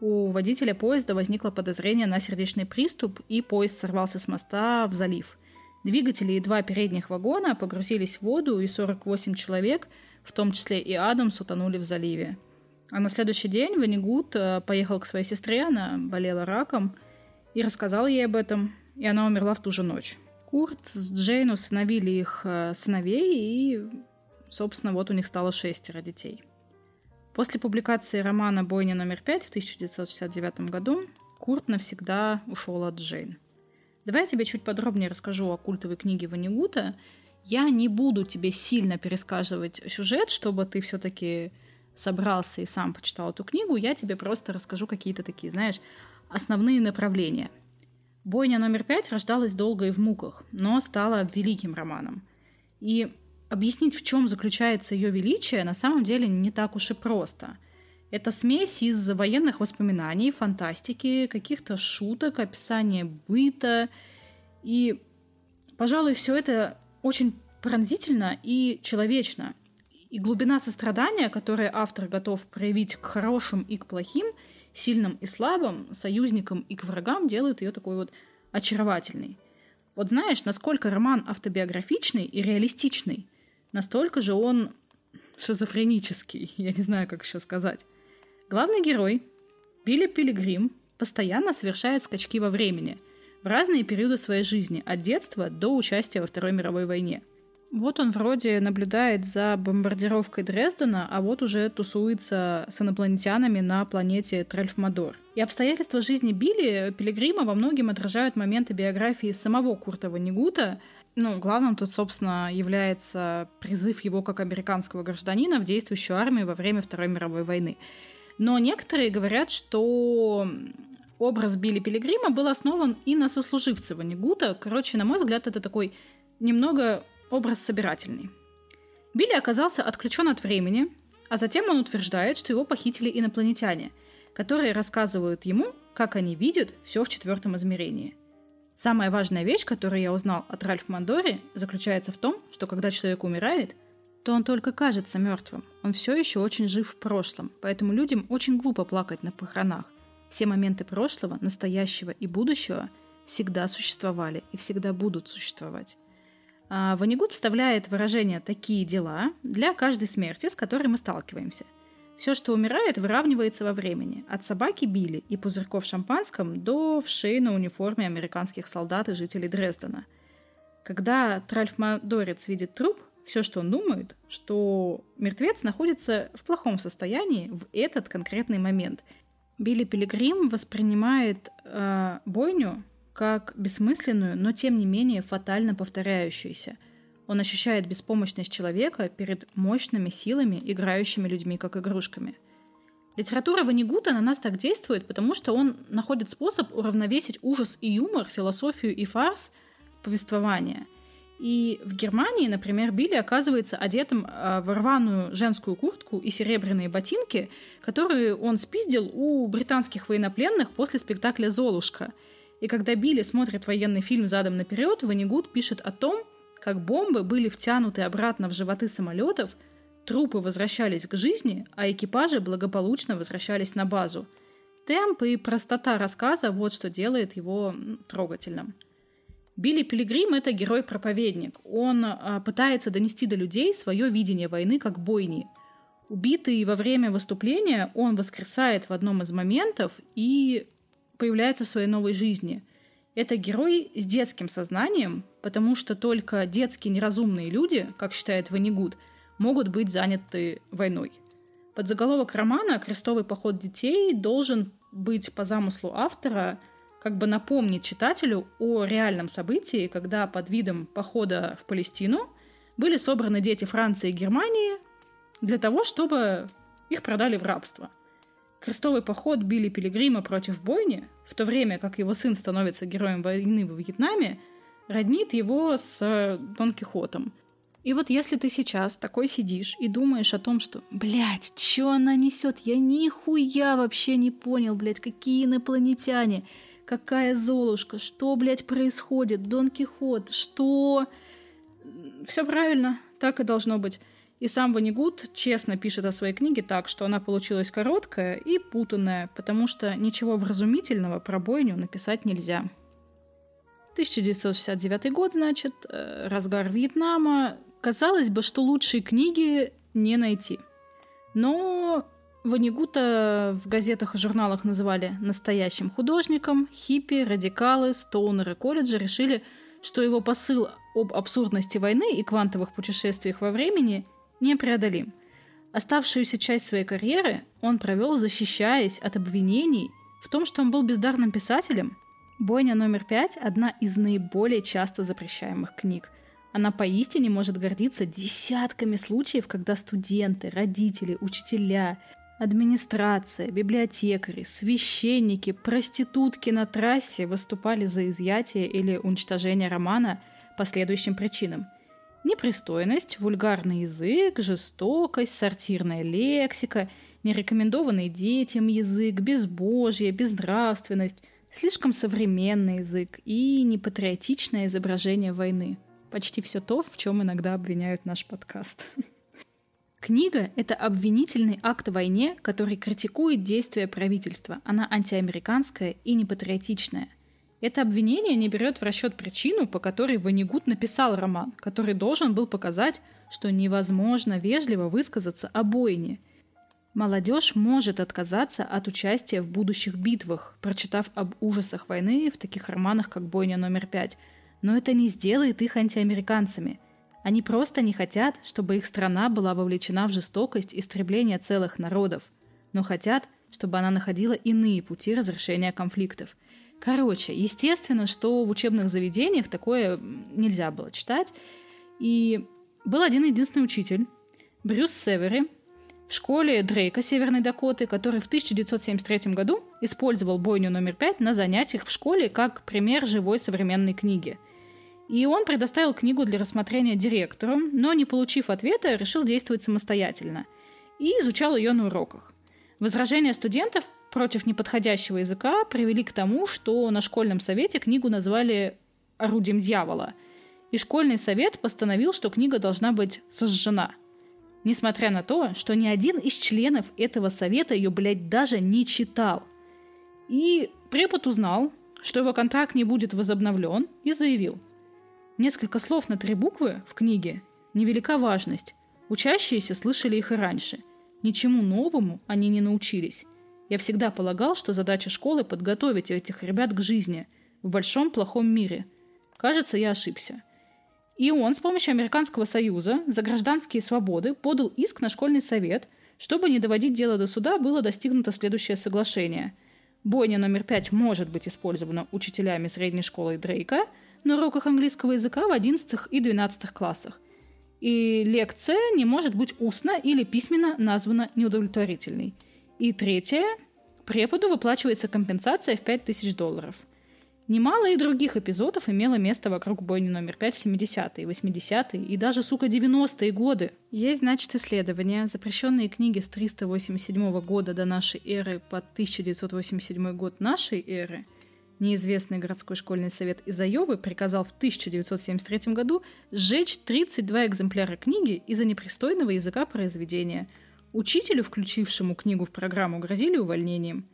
У водителя поезда возникло подозрение на сердечный приступ, и поезд сорвался с моста в залив. Двигатели и два передних вагона погрузились в воду, и 48 человек, в том числе и Адамс, утонули в заливе. А на следующий день Ванигут э, поехал к своей сестре, она болела раком, и рассказал ей об этом, и она умерла в ту же ночь. Курт с Джейн усыновили их э, сыновей, и, собственно, вот у них стало шестеро детей. После публикации романа «Бойня номер пять» в 1969 году Курт навсегда ушел от Джейн. Давай я тебе чуть подробнее расскажу о культовой книге Ванигута. Я не буду тебе сильно пересказывать сюжет, чтобы ты все-таки собрался и сам почитал эту книгу. Я тебе просто расскажу какие-то такие, знаешь, основные направления – Бойня номер пять рождалась долго и в муках, но стала великим романом. И объяснить, в чем заключается ее величие, на самом деле не так уж и просто. Это смесь из военных воспоминаний, фантастики, каких-то шуток, описания быта. И, пожалуй, все это очень пронзительно и человечно. И глубина сострадания, которое автор готов проявить к хорошим и к плохим – сильным и слабым, союзникам и к врагам делают ее такой вот очаровательной. Вот знаешь, насколько роман автобиографичный и реалистичный, настолько же он шизофренический, (laughs) я не знаю, как еще сказать. Главный герой, Билли Пилигрим, постоянно совершает скачки во времени в разные периоды своей жизни, от детства до участия во Второй мировой войне – вот он вроде наблюдает за бомбардировкой Дрездена, а вот уже тусуется с инопланетянами на планете Трельфмадор. И обстоятельства жизни Билли Пилигрима во многим отражают моменты биографии самого Курта Ванигута. Ну, главным тут, собственно, является призыв его как американского гражданина в действующую армию во время Второй мировой войны. Но некоторые говорят, что образ Билли Пилигрима был основан и на сослуживце Ванигута. Короче, на мой взгляд, это такой немного образ собирательный. Билли оказался отключен от времени, а затем он утверждает, что его похитили инопланетяне, которые рассказывают ему, как они видят все в четвертом измерении. Самая важная вещь, которую я узнал от Ральф Мандори, заключается в том, что когда человек умирает, то он только кажется мертвым. Он все еще очень жив в прошлом, поэтому людям очень глупо плакать на похоронах. Все моменты прошлого, настоящего и будущего всегда существовали и всегда будут существовать. А, Ванигут вставляет выражение «такие дела» для каждой смерти, с которой мы сталкиваемся. Все, что умирает, выравнивается во времени. От собаки Билли и пузырьков шампанском до вшей на униформе американских солдат и жителей Дрездена. Когда Тральфмадорец видит труп, все, что он думает, что мертвец находится в плохом состоянии в этот конкретный момент. Билли Пилигрим воспринимает э, бойню как бессмысленную, но тем не менее фатально повторяющуюся. Он ощущает беспомощность человека перед мощными силами, играющими людьми как игрушками. Литература Ванигута на нас так действует, потому что он находит способ уравновесить ужас и юмор, философию и фарс повествования. И в Германии, например, Билли оказывается одетым а, в рваную женскую куртку и серебряные ботинки, которые он спиздил у британских военнопленных после спектакля «Золушка». И когда Билли смотрит военный фильм задом наперед, Ванигут пишет о том, как бомбы были втянуты обратно в животы самолетов, Трупы возвращались к жизни, а экипажи благополучно возвращались на базу. Темп и простота рассказа – вот что делает его трогательным. Билли Пилигрим – это герой-проповедник. Он а, пытается донести до людей свое видение войны как бойни. Убитый во время выступления, он воскресает в одном из моментов и появляется в своей новой жизни. Это герой с детским сознанием, потому что только детские неразумные люди, как считает Ванигуд, могут быть заняты войной. Под заголовок романа «Крестовый поход детей» должен быть по замыслу автора как бы напомнить читателю о реальном событии, когда под видом похода в Палестину были собраны дети Франции и Германии для того, чтобы их продали в рабство. Крестовый поход Билли Пилигрима против бойни, в то время как его сын становится героем войны во Вьетнаме, роднит его с Дон Кихотом. И вот если ты сейчас такой сидишь и думаешь о том, что, блядь, что она несет, я нихуя вообще не понял, блядь, какие инопланетяне, какая Золушка, что, блядь, происходит, Дон Кихот, что... Все правильно, так и должно быть. И сам Ванигут честно пишет о своей книге так, что она получилась короткая и путанная, потому что ничего вразумительного про бойню написать нельзя. 1969 год, значит, э, разгар Вьетнама. Казалось бы, что лучшие книги не найти. Но Ванигута в газетах и журналах называли настоящим художником, хиппи, радикалы, стоунеры колледжа решили, что его посыл об абсурдности войны и квантовых путешествиях во времени непреодолим. Оставшуюся часть своей карьеры он провел, защищаясь от обвинений в том, что он был бездарным писателем. «Бойня номер пять» — одна из наиболее часто запрещаемых книг — она поистине может гордиться десятками случаев, когда студенты, родители, учителя, Администрация, библиотекари, священники, проститутки на трассе выступали за изъятие или уничтожение романа по следующим причинам. Непристойность, вульгарный язык, жестокость, сортирная лексика, нерекомендованный детям язык, безбожье, безнравственность, слишком современный язык и непатриотичное изображение войны. Почти все то, в чем иногда обвиняют наш подкаст. Книга — это обвинительный акт в войне, который критикует действия правительства. Она антиамериканская и непатриотичная. Это обвинение не берет в расчет причину, по которой Ванигут написал роман, который должен был показать, что невозможно вежливо высказаться о бойне. Молодежь может отказаться от участия в будущих битвах, прочитав об ужасах войны в таких романах, как «Бойня номер пять», но это не сделает их антиамериканцами – они просто не хотят, чтобы их страна была вовлечена в жестокость истребления целых народов, но хотят, чтобы она находила иные пути разрешения конфликтов. Короче, естественно, что в учебных заведениях такое нельзя было читать. И был один единственный учитель, Брюс Севери, в школе Дрейка Северной Дакоты, который в 1973 году использовал бойню номер пять на занятиях в школе как пример живой современной книги – и он предоставил книгу для рассмотрения директору, но, не получив ответа, решил действовать самостоятельно и изучал ее на уроках. Возражения студентов против неподходящего языка привели к тому, что на школьном совете книгу назвали «Орудием дьявола», и школьный совет постановил, что книга должна быть сожжена. Несмотря на то, что ни один из членов этого совета ее, блядь, даже не читал. И препод узнал, что его контракт не будет возобновлен, и заявил – Несколько слов на три буквы в книге – невелика важность. Учащиеся слышали их и раньше. Ничему новому они не научились. Я всегда полагал, что задача школы – подготовить этих ребят к жизни в большом плохом мире. Кажется, я ошибся. И он с помощью Американского Союза за гражданские свободы подал иск на школьный совет, чтобы не доводить дело до суда, было достигнуто следующее соглашение. Бойня номер пять может быть использована учителями средней школы Дрейка – на уроках английского языка в 11 и 12 классах. И лекция не может быть устно или письменно названа неудовлетворительной. И третье. Преподу выплачивается компенсация в 5000 долларов. Немало и других эпизодов имело место вокруг бойни номер 5 в 70-е, 80-е и даже, сука, 90-е годы. Есть, значит, исследования, запрещенные книги с 387 года до нашей эры по 1987 год нашей эры – Неизвестный городской школьный совет из Айовы приказал в 1973 году сжечь 32 экземпляра книги из-за непристойного языка произведения. Учителю, включившему книгу в программу, грозили увольнением.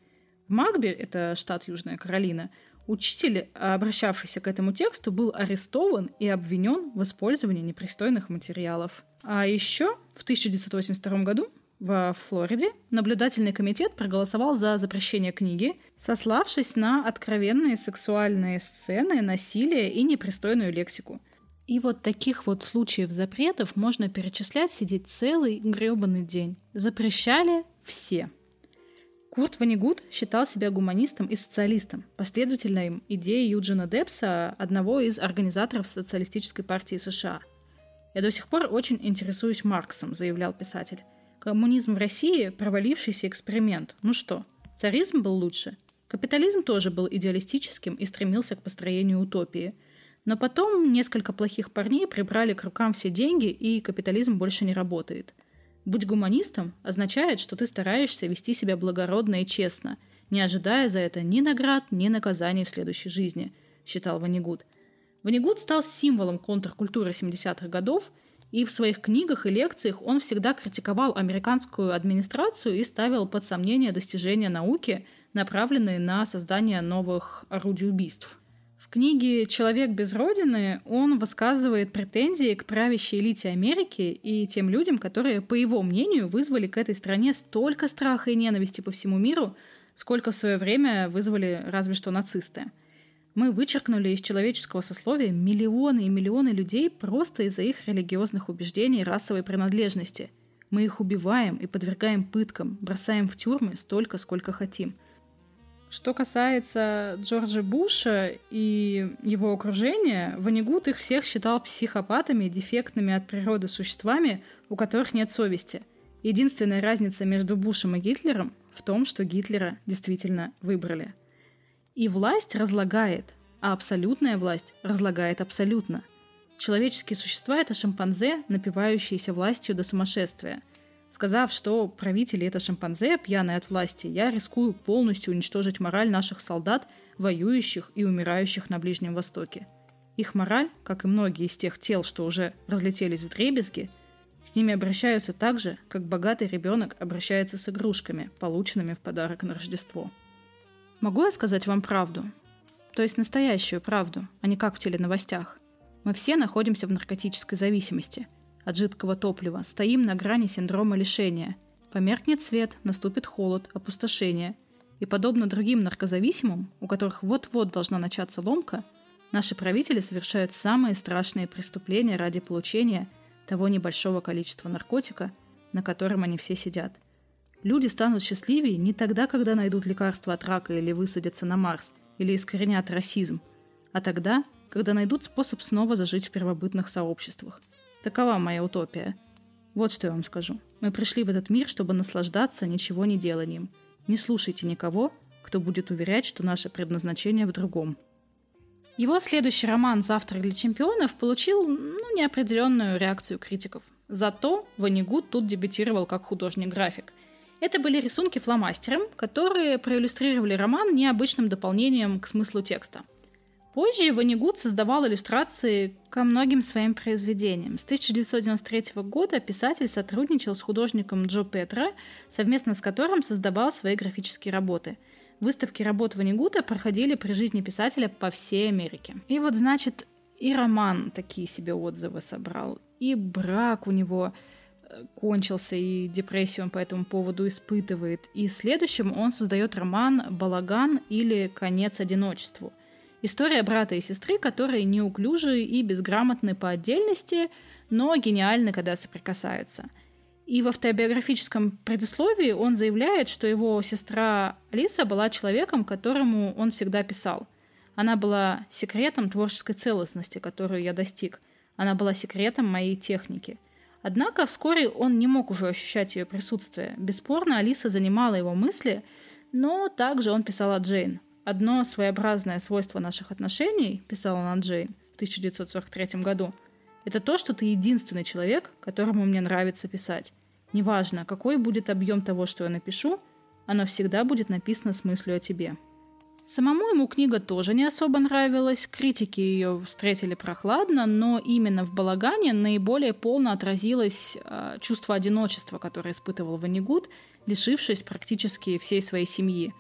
В Магбе, это штат Южная Каролина, учитель, обращавшийся к этому тексту, был арестован и обвинен в использовании непристойных материалов. А еще в 1982 году в Флориде наблюдательный комитет проголосовал за запрещение книги, сославшись на откровенные сексуальные сцены, насилие и непристойную лексику. И вот таких вот случаев запретов можно перечислять сидеть целый гребаный день. Запрещали все. Курт Ванигут считал себя гуманистом и социалистом, последовательной идеи Юджина Депса, одного из организаторов Социалистической партии США. «Я до сих пор очень интересуюсь Марксом», — заявлял писатель. Коммунизм в России – провалившийся эксперимент. Ну что, царизм был лучше? Капитализм тоже был идеалистическим и стремился к построению утопии. Но потом несколько плохих парней прибрали к рукам все деньги, и капитализм больше не работает. Быть гуманистом означает, что ты стараешься вести себя благородно и честно, не ожидая за это ни наград, ни наказаний в следующей жизни, считал Ванигут. Ванигут стал символом контркультуры 70-х годов – и в своих книгах и лекциях он всегда критиковал американскую администрацию и ставил под сомнение достижения науки, направленные на создание новых орудий убийств. Книге «Человек без родины» он высказывает претензии к правящей элите Америки и тем людям, которые, по его мнению, вызвали к этой стране столько страха и ненависти по всему миру, сколько в свое время вызвали разве что нацисты – мы вычеркнули из человеческого сословия миллионы и миллионы людей просто из-за их религиозных убеждений и расовой принадлежности. Мы их убиваем и подвергаем пыткам, бросаем в тюрьмы столько, сколько хотим. Что касается Джорджа Буша и его окружения, Ванигут их всех считал психопатами, дефектными от природы существами, у которых нет совести. Единственная разница между Бушем и Гитлером в том, что Гитлера действительно выбрали – и власть разлагает, а абсолютная власть разлагает абсолютно. Человеческие существа — это шимпанзе, напивающиеся властью до сумасшествия. Сказав, что правители — это шимпанзе, пьяные от власти, я рискую полностью уничтожить мораль наших солдат, воюющих и умирающих на Ближнем Востоке. Их мораль, как и многие из тех тел, что уже разлетелись в дребезги, с ними обращаются так же, как богатый ребенок обращается с игрушками, полученными в подарок на Рождество. Могу я сказать вам правду? То есть настоящую правду, а не как в теленовостях. Мы все находимся в наркотической зависимости. От жидкого топлива стоим на грани синдрома лишения. Померкнет свет, наступит холод, опустошение. И подобно другим наркозависимым, у которых вот-вот должна начаться ломка, наши правители совершают самые страшные преступления ради получения того небольшого количества наркотика, на котором они все сидят – Люди станут счастливее не тогда, когда найдут лекарство от рака или высадятся на Марс, или искоренят расизм, а тогда, когда найдут способ снова зажить в первобытных сообществах. Такова моя утопия. Вот что я вам скажу. Мы пришли в этот мир, чтобы наслаждаться ничего не деланием. Не слушайте никого, кто будет уверять, что наше предназначение в другом. Его следующий роман «Завтрак для чемпионов» получил ну, неопределенную реакцию критиков. Зато Ванигут тут дебютировал как художник-график – это были рисунки фломастером, которые проиллюстрировали роман необычным дополнением к смыслу текста. Позже Ванигут создавал иллюстрации ко многим своим произведениям. С 1993 года писатель сотрудничал с художником Джо Петра, совместно с которым создавал свои графические работы. Выставки работ Ванигута проходили при жизни писателя по всей Америке. И вот, значит, и роман такие себе отзывы собрал, и брак у него кончился, и депрессию он по этому поводу испытывает. И следующим он создает роман «Балаган» или «Конец одиночеству». История брата и сестры, которые неуклюжи и безграмотны по отдельности, но гениальны, когда соприкасаются. И в автобиографическом предисловии он заявляет, что его сестра Алиса была человеком, которому он всегда писал. Она была секретом творческой целостности, которую я достиг. Она была секретом моей техники – Однако вскоре он не мог уже ощущать ее присутствие. Бесспорно, Алиса занимала его мысли, но также он писал о Джейн. Одно своеобразное свойство наших отношений, писал он о Джейн в 1943 году, это то, что ты единственный человек, которому мне нравится писать. Неважно, какой будет объем того, что я напишу, оно всегда будет написано с мыслью о тебе. Самому ему книга тоже не особо нравилась, критики ее встретили прохладно, но именно в «Балагане» наиболее полно отразилось э, чувство одиночества, которое испытывал Ванигут, лишившись практически всей своей семьи.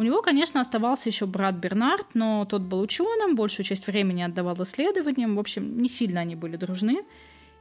У него, конечно, оставался еще брат Бернард, но тот был ученым, большую часть времени отдавал исследованиям, в общем, не сильно они были дружны.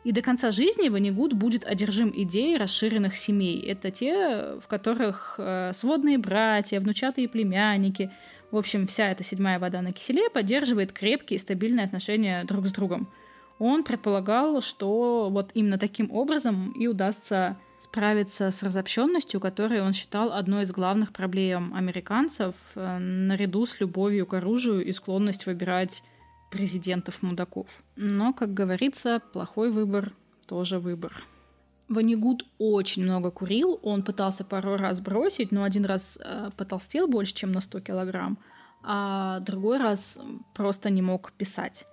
И до конца жизни Ванигут будет одержим идеей расширенных семей. Это те, в которых э, сводные братья, внучатые племянники, в общем, вся эта седьмая вода на киселе поддерживает крепкие и стабильные отношения друг с другом. Он предполагал, что вот именно таким образом и удастся справиться с разобщенностью, которой он считал одной из главных проблем американцев, э, наряду с любовью к оружию и склонность выбирать президентов-мудаков. Но, как говорится, плохой выбор тоже выбор. Ванигут очень много курил, он пытался пару раз бросить, но один раз э, потолстел больше, чем на 100 килограмм, а другой раз просто не мог писать.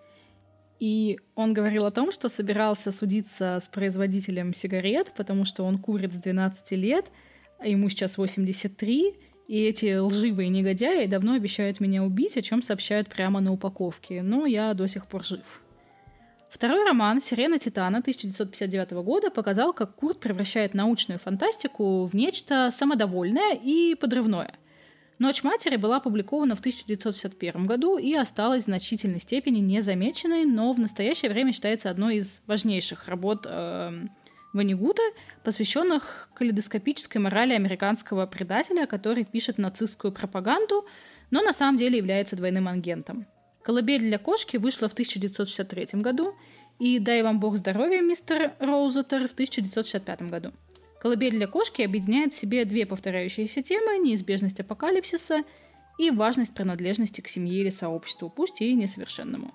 И он говорил о том, что собирался судиться с производителем сигарет, потому что он курит с 12 лет, а ему сейчас 83, и эти лживые негодяи давно обещают меня убить, о чем сообщают прямо на упаковке, но я до сих пор жив. Второй роман «Сирена Титана» 1959 года показал, как Курт превращает научную фантастику в нечто самодовольное и подрывное. «Ночь матери» была опубликована в 1961 году и осталась в значительной степени незамеченной, но в настоящее время считается одной из важнейших работ э, Ванигута, посвященных калейдоскопической морали американского предателя, который пишет нацистскую пропаганду, но на самом деле является двойным агентом. «Колыбель для кошки» вышла в 1963 году, и «Дай вам бог здоровья, мистер Роузетер» в 1965 году. «Колыбель для кошки» объединяет в себе две повторяющиеся темы – неизбежность апокалипсиса и важность принадлежности к семье или сообществу, пусть и несовершенному.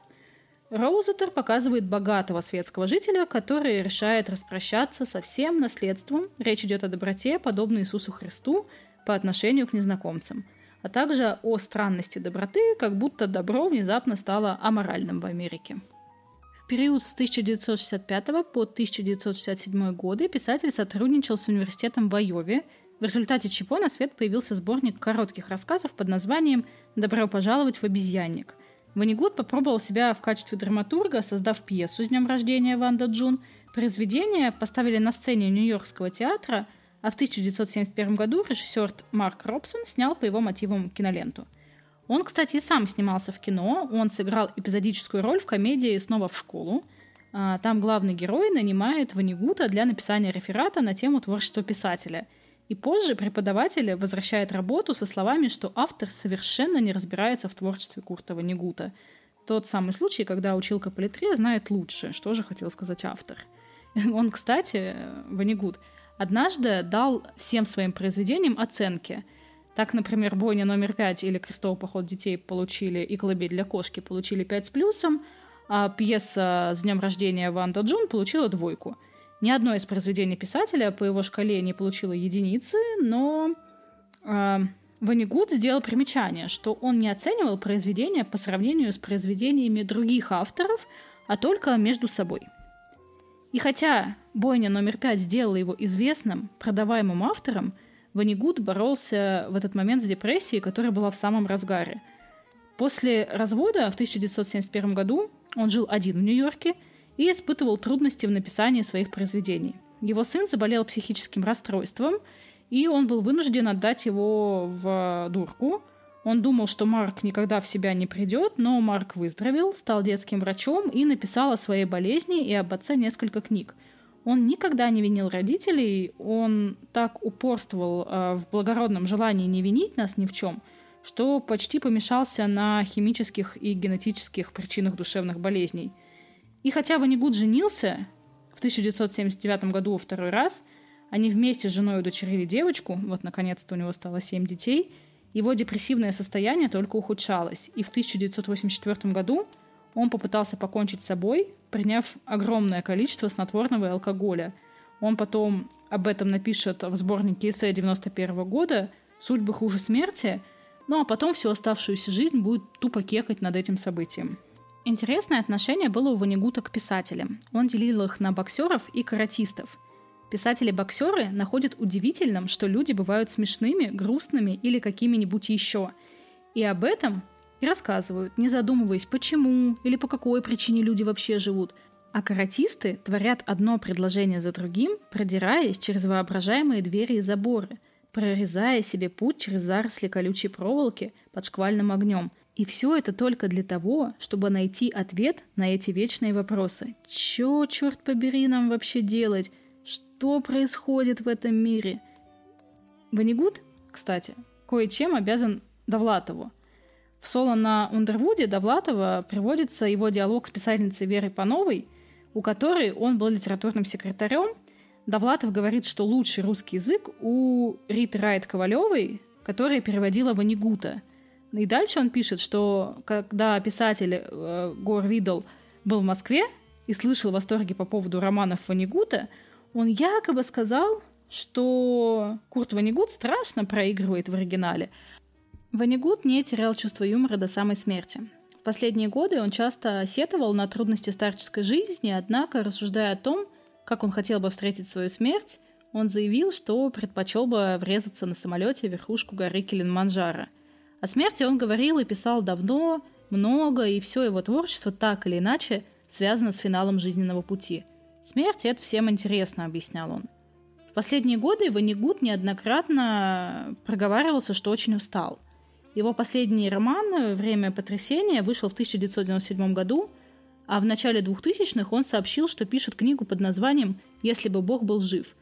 Роузетер показывает богатого светского жителя, который решает распрощаться со всем наследством. Речь идет о доброте, подобной Иисусу Христу, по отношению к незнакомцам – а также о странности доброты, как будто добро внезапно стало аморальным в Америке. Период с 1965 по 1967 годы писатель сотрудничал с университетом в Айове, в результате чего на свет появился сборник коротких рассказов под названием «Добро пожаловать в обезьянник». Ванигуд попробовал себя в качестве драматурга, создав пьесу с днем рождения Ванда Джун. Произведение поставили на сцене Нью-Йоркского театра – а в 1971 году режиссер Марк Робсон снял по его мотивам киноленту. Он, кстати, и сам снимался в кино. Он сыграл эпизодическую роль в комедии «Снова в школу». А, там главный герой нанимает Ванигута для написания реферата на тему творчества писателя. И позже преподаватель возвращает работу со словами, что автор совершенно не разбирается в творчестве Курта Ванигута. Тот самый случай, когда училка по знает лучше, что же хотел сказать автор. (laughs) Он, кстати, Ванигут, однажды дал всем своим произведениям оценки. Так, например, «Бойня номер пять» или «Крестовый поход детей» получили, и «Колыбель для кошки» получили 5 с плюсом, а пьеса «С днем рождения Ванда Джун» получила двойку. Ни одно из произведений писателя по его шкале не получило единицы, но э, Ванигуд сделал примечание, что он не оценивал произведения по сравнению с произведениями других авторов, а только между собой – и хотя бойня номер пять сделала его известным, продаваемым автором, Ванигуд боролся в этот момент с депрессией, которая была в самом разгаре. После развода в 1971 году он жил один в Нью-Йорке и испытывал трудности в написании своих произведений. Его сын заболел психическим расстройством, и он был вынужден отдать его в дурку, он думал, что Марк никогда в себя не придет, но Марк выздоровел, стал детским врачом и написал о своей болезни и об отце несколько книг. Он никогда не винил родителей, он так упорствовал э, в благородном желании не винить нас ни в чем, что почти помешался на химических и генетических причинах душевных болезней. И хотя Ванигуд женился в 1979 году второй раз, они вместе с женой удочерили девочку, вот наконец-то у него стало семь детей – его депрессивное состояние только ухудшалось, и в 1984 году он попытался покончить с собой, приняв огромное количество снотворного и алкоголя. Он потом об этом напишет в сборнике эссе 91 года «Судьбы хуже смерти», ну а потом всю оставшуюся жизнь будет тупо кекать над этим событием. Интересное отношение было у Ванигута к писателям. Он делил их на боксеров и каратистов – Писатели-боксеры находят удивительным, что люди бывают смешными, грустными или какими-нибудь еще. И об этом и рассказывают, не задумываясь, почему или по какой причине люди вообще живут. А каратисты творят одно предложение за другим, продираясь через воображаемые двери и заборы, прорезая себе путь через заросли колючей проволоки под шквальным огнем. И все это только для того, чтобы найти ответ на эти вечные вопросы. Чё, черт побери, нам вообще делать? Что происходит в этом мире? Ванигут, кстати, кое-чем обязан Довлатову – в соло на Ундервуде Довлатова приводится его диалог с писательницей Верой Пановой, у которой он был литературным секретарем. Довлатов говорит, что лучший русский язык у Риты Райт Ковалевой, которая переводила Ванигута. И дальше он пишет, что когда писатель э, Гор Видл был в Москве и слышал восторги по поводу романов Ванигута, он якобы сказал, что Курт Ванигут страшно проигрывает в оригинале, Ванигут не терял чувство юмора до самой смерти. В последние годы он часто сетовал на трудности старческой жизни, однако, рассуждая о том, как он хотел бы встретить свою смерть, он заявил, что предпочел бы врезаться на самолете в верхушку горы Килиманджаро. О смерти он говорил и писал давно, много, и все его творчество так или иначе связано с финалом жизненного пути. Смерть — это всем интересно, объяснял он. В последние годы Ванигут неоднократно проговаривался, что очень устал – его последний роман «Время потрясения» вышел в 1997 году, а в начале 2000-х он сообщил, что пишет книгу под названием «Если бы Бог был жив».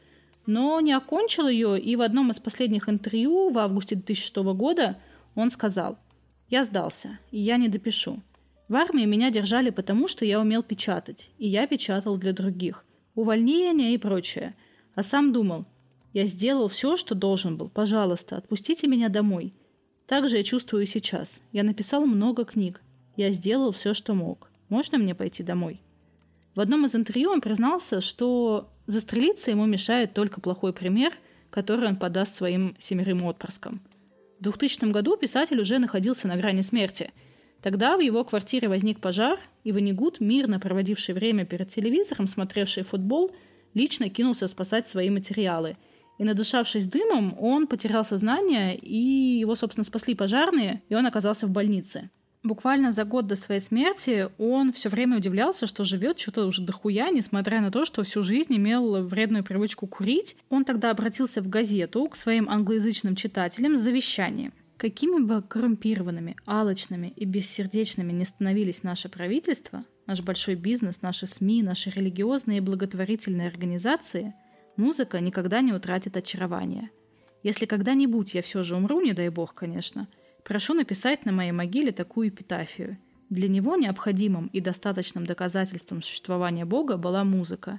Но не окончил ее, и в одном из последних интервью в августе 2006 года он сказал «Я сдался, и я не допишу. В армии меня держали потому, что я умел печатать, и я печатал для других. Увольнение и прочее. А сам думал, я сделал все, что должен был. Пожалуйста, отпустите меня домой. Так же я чувствую сейчас. Я написал много книг. Я сделал все, что мог. Можно мне пойти домой? В одном из интервью он признался, что застрелиться ему мешает только плохой пример, который он подаст своим семерым отпрыскам. В 2000 году писатель уже находился на грани смерти. Тогда в его квартире возник пожар, и Ванигут, мирно проводивший время перед телевизором, смотревший футбол, лично кинулся спасать свои материалы – и надышавшись дымом, он потерял сознание, и его, собственно, спасли пожарные, и он оказался в больнице. Буквально за год до своей смерти он все время удивлялся, что живет что-то уже дохуя, несмотря на то, что всю жизнь имел вредную привычку курить. Он тогда обратился в газету к своим англоязычным читателям с завещанием. Какими бы коррумпированными, алочными и бессердечными не становились наши правительства, наш большой бизнес, наши СМИ, наши религиозные и благотворительные организации – Музыка никогда не утратит очарования. Если когда-нибудь я все же умру, не дай бог, конечно, прошу написать на моей могиле такую эпитафию. Для него необходимым и достаточным доказательством существования Бога была музыка.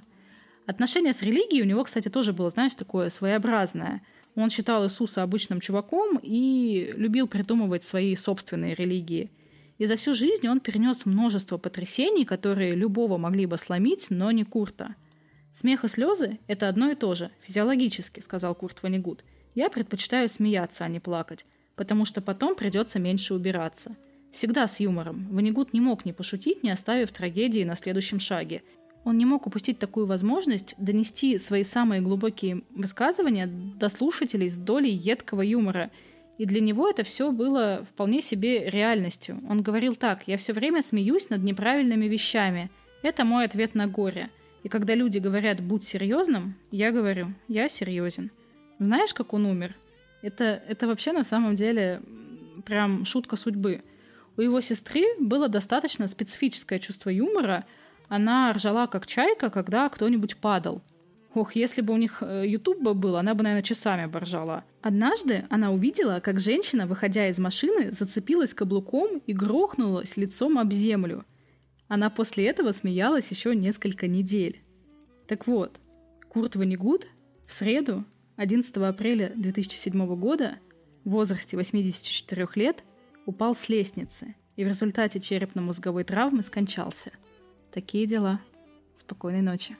Отношение с религией у него, кстати, тоже было, знаешь, такое своеобразное. Он считал Иисуса обычным чуваком и любил придумывать свои собственные религии. И за всю жизнь он перенес множество потрясений, которые любого могли бы сломить, но не Курта – «Смех и слезы – это одно и то же, физиологически», – сказал Курт Ванигут. «Я предпочитаю смеяться, а не плакать, потому что потом придется меньше убираться. Всегда с юмором. Ванигут не мог не пошутить, не оставив трагедии на следующем шаге. Он не мог упустить такую возможность донести свои самые глубокие высказывания до слушателей с долей едкого юмора. И для него это все было вполне себе реальностью. Он говорил так, «Я все время смеюсь над неправильными вещами. Это мой ответ на горе». И когда люди говорят «будь серьезным», я говорю «я серьезен». Знаешь, как он умер? Это, это вообще на самом деле прям шутка судьбы. У его сестры было достаточно специфическое чувство юмора. Она ржала как чайка, когда кто-нибудь падал. Ох, если бы у них YouTube э, был, она бы, наверное, часами бы ржала. Однажды она увидела, как женщина, выходя из машины, зацепилась каблуком и грохнулась лицом об землю. Она после этого смеялась еще несколько недель. Так вот, Курт Ванигут в среду, 11 апреля 2007 года, в возрасте 84 лет, упал с лестницы и в результате черепно-мозговой травмы скончался. Такие дела. Спокойной ночи.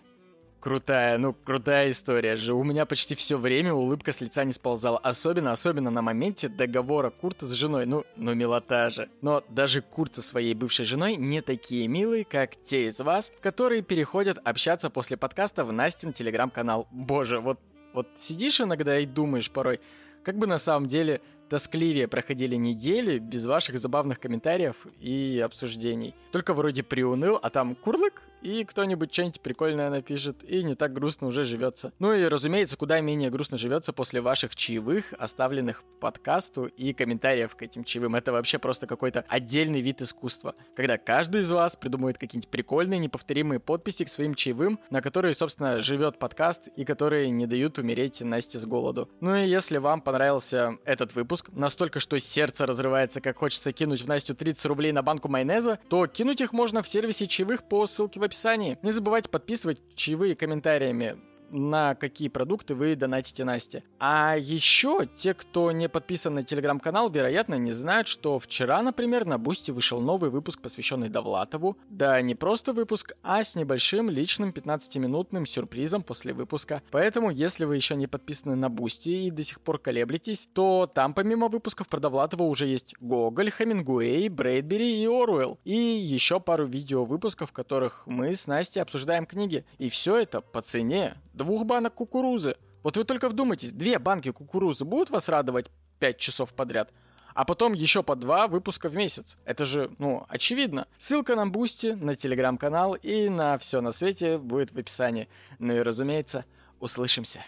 Крутая, ну, крутая история же. У меня почти все время улыбка с лица не сползала. Особенно, особенно на моменте договора Курта с женой. Ну, ну, милота же. Но даже Курт со своей бывшей женой не такие милые, как те из вас, которые переходят общаться после подкаста в Настин телеграм-канал. Боже, вот, вот сидишь иногда и думаешь порой, как бы на самом деле тоскливее проходили недели без ваших забавных комментариев и обсуждений. Только вроде приуныл, а там курлык, и кто-нибудь что-нибудь прикольное напишет, и не так грустно уже живется. Ну и, разумеется, куда менее грустно живется после ваших чаевых, оставленных подкасту и комментариев к этим чаевым. Это вообще просто какой-то отдельный вид искусства, когда каждый из вас придумывает какие-нибудь прикольные, неповторимые подписи к своим чаевым, на которые, собственно, живет подкаст и которые не дают умереть Насте с голоду. Ну и если вам понравился этот выпуск, настолько, что сердце разрывается, как хочется кинуть в Настю 30 рублей на банку майонеза, то кинуть их можно в сервисе чаевых по ссылке в описании. Не забывайте подписывать чаевые комментариями на какие продукты вы донатите Насте. А еще те, кто не подписан на телеграм-канал, вероятно, не знают, что вчера, например, на Boosty вышел новый выпуск, посвященный Довлатову. Да, не просто выпуск, а с небольшим личным 15-минутным сюрпризом после выпуска. Поэтому, если вы еще не подписаны на Boosty и до сих пор колеблетесь, то там помимо выпусков про Довлатова уже есть Гоголь, Хемингуэй, Брэдбери и Оруэлл. И еще пару видео выпусков, в которых мы с Настей обсуждаем книги. И все это по цене двух банок кукурузы. Вот вы только вдумайтесь, две банки кукурузы будут вас радовать 5 часов подряд? А потом еще по два выпуска в месяц. Это же, ну, очевидно. Ссылка на Boosty, на телеграм-канал и на все на свете будет в описании. Ну и разумеется, услышимся.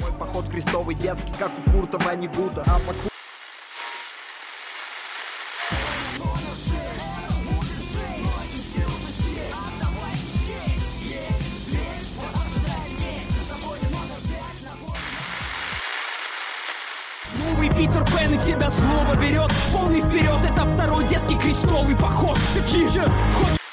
Мой поход крестовый детский, как у Курта Воннегута. А по тебя слово берет. Полный вперед, это второй детский крестовый поход. Какие же хочешь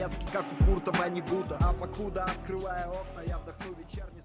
детский, как у Курта Ванигута А покуда открывая окна, я вдохну вечерний